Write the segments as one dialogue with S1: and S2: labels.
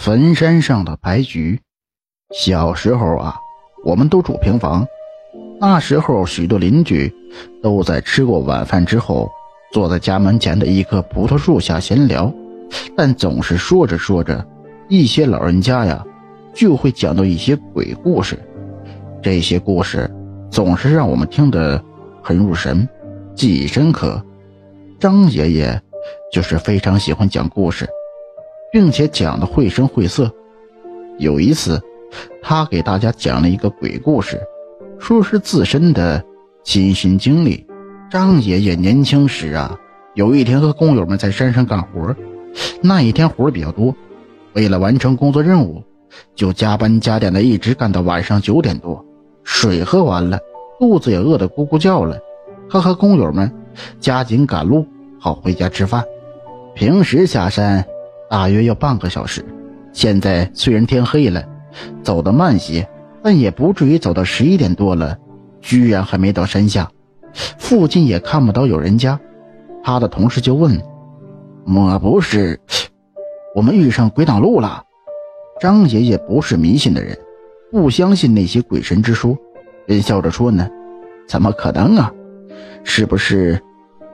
S1: 坟山上的白菊。小时候啊，我们都住平房，那时候许多邻居都在吃过晚饭之后，坐在家门前的一棵葡萄树下闲聊。但总是说着说着，一些老人家呀，就会讲到一些鬼故事。这些故事总是让我们听得很入神，记忆深刻。张爷爷就是非常喜欢讲故事。并且讲的绘声绘色。有一次，他给大家讲了一个鬼故事，说是自身的亲身经历。张爷爷年轻时啊，有一天和工友们在山上干活，那一天活比较多，为了完成工作任务，就加班加点的一直干到晚上九点多。水喝完了，肚子也饿得咕咕叫了，他和工友们加紧赶路，好回家吃饭。平时下山。大约要半个小时。现在虽然天黑了，走得慢些，但也不至于走到十一点多了，居然还没到山下。附近也看不到有人家。他的同事就问：“莫不是我们遇上鬼挡路了？”张爷爷不是迷信的人，不相信那些鬼神之说，便笑着说：“呢，怎么可能啊？是不是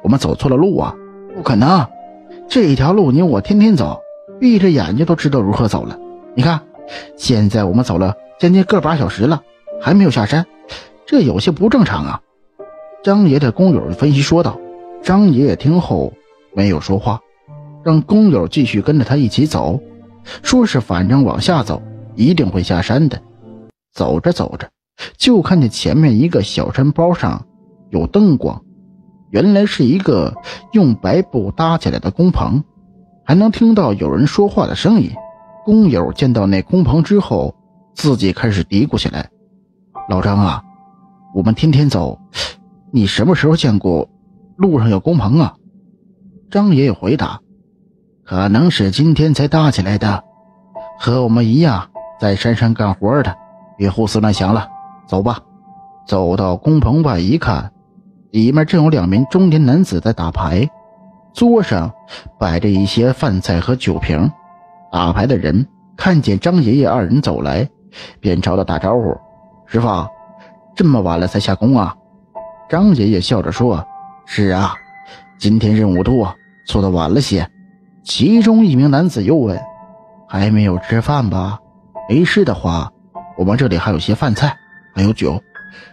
S1: 我们走错了路啊？不可能，这一条路你我天天走。”闭着眼睛都知道如何走了。你看，现在我们走了将近个把小时了，还没有下山，这有些不正常啊！张爷的工友分析说道。张爷爷听后没有说话，让工友继续跟着他一起走，说是反正往下走一定会下山的。走着走着，就看见前面一个小山包上有灯光，原来是一个用白布搭起来的工棚。还能听到有人说话的声音。工友见到那工棚之后，自己开始嘀咕起来：“老张啊，我们天天走，你什么时候见过路上有工棚啊？”张爷爷回答：“可能是今天才搭起来的，和我们一样在山上干活的。别胡思乱想了，走吧。”走到工棚外一看，里面正有两名中年男子在打牌。桌上摆着一些饭菜和酒瓶，打牌的人看见张爷爷二人走来，便朝他打招呼：“师傅，这么晚了才下工啊？”张爷爷笑着说：“是啊，今天任务多，做的晚了些。”其中一名男子又问：“还没有吃饭吧？没事的话，我们这里还有些饭菜，还有酒，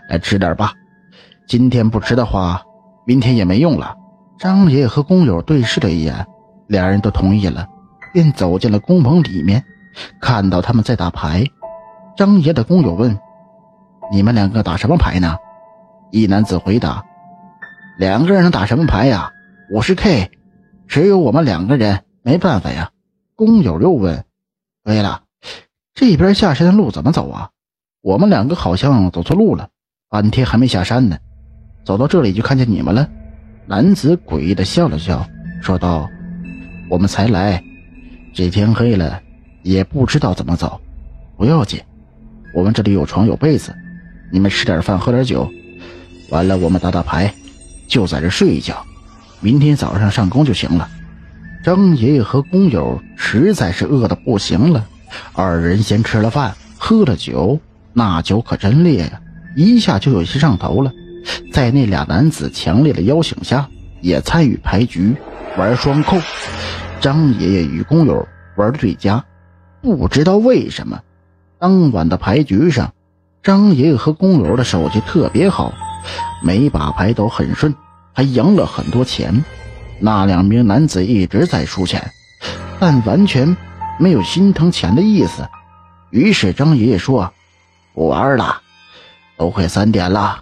S1: 来吃点吧。今天不吃的话，明天也没用了。”张爷爷和工友对视了一眼，两人都同意了，便走进了工棚里面，看到他们在打牌。张爷的工友问：“你们两个打什么牌呢？”一男子回答：“两个人能打什么牌呀？我是 K，只有我们两个人，没办法呀。”工友又问：“对了，这边下山的路怎么走啊？我们两个好像走错路了，半天还没下山呢，走到这里就看见你们了。”男子诡异的笑了笑，说道：“我们才来，这天黑了，也不知道怎么走。不要紧，我们这里有床有被子，你们吃点饭，喝点酒，完了我们打打牌，就在这睡一觉，明天早上上工就行了。”张爷爷和工友实在是饿得不行了，二人先吃了饭，喝了酒，那酒可真烈呀，一下就有些上头了。在那俩男子强烈的邀请下，也参与牌局玩双扣。张爷爷与工友玩最佳，不知道为什么，当晚的牌局上，张爷爷和工友的手气特别好，每把牌都很顺，还赢了很多钱。那两名男子一直在输钱，但完全没有心疼钱的意思。于是张爷爷说：“不玩了，都快三点了。”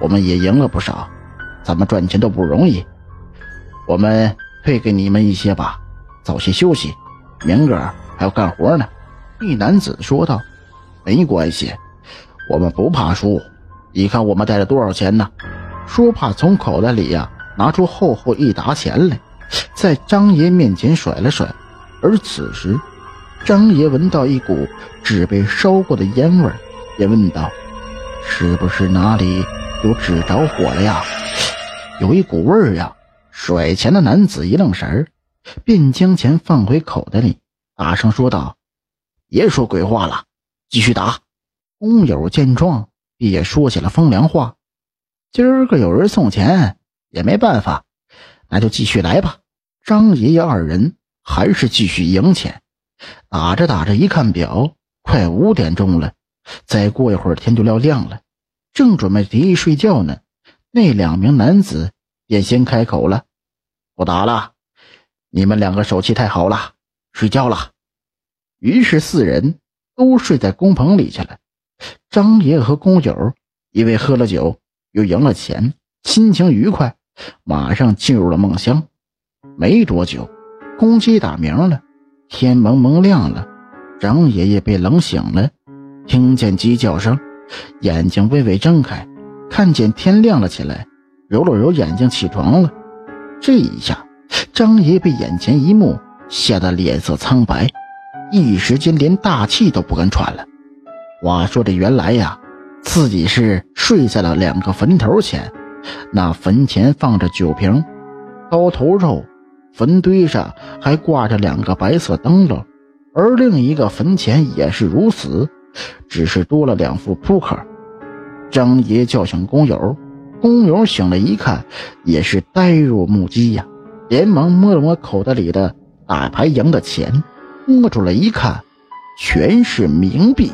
S1: 我们也赢了不少，咱们赚钱都不容易，我们退给你们一些吧，早些休息，明个还要干活呢。”一男子说道。“没关系，我们不怕输。你看我们带了多少钱呢？”说罢，从口袋里呀拿出厚厚一沓钱来，在张爷面前甩了甩。而此时，张爷闻到一股纸被烧过的烟味，便问道：“是不是哪里？”有纸着火了呀，有一股味儿呀！甩钱的男子一愣神儿，便将钱放回口袋里，大声说道：“别说鬼话了，继续打。工友见状，也说起了风凉话：“今儿个有人送钱，也没办法，那就继续来吧。”张爷爷二人还是继续赢钱。打着打着，一看表，快五点钟了。再过一会儿，天就要亮了。正准备提议睡觉呢，那两名男子便先开口了：“不打了，你们两个手气太好了，睡觉了。”于是四人都睡在工棚里去了。张爷和工友因为喝了酒，又赢了钱，心情愉快，马上进入了梦乡。没多久，公鸡打鸣了，天蒙蒙亮了，张爷爷被冷醒了，听见鸡叫声，眼睛微微睁开，看见天亮了起来，揉了揉眼睛，起床了。这一下，张爷被眼前一幕吓得脸色苍白。一时间连大气都不敢喘了。话说这原来呀，自己是睡在了两个坟头前，那坟前放着酒瓶、刀头肉，坟堆上还挂着两个白色灯笼，而另一个坟前也是如此，只是多了两副扑克。张爷叫醒工友，工友醒了一看，也是呆若木鸡呀，连忙摸了摸口袋里的打牌赢的钱。摸出来一看，全是冥币。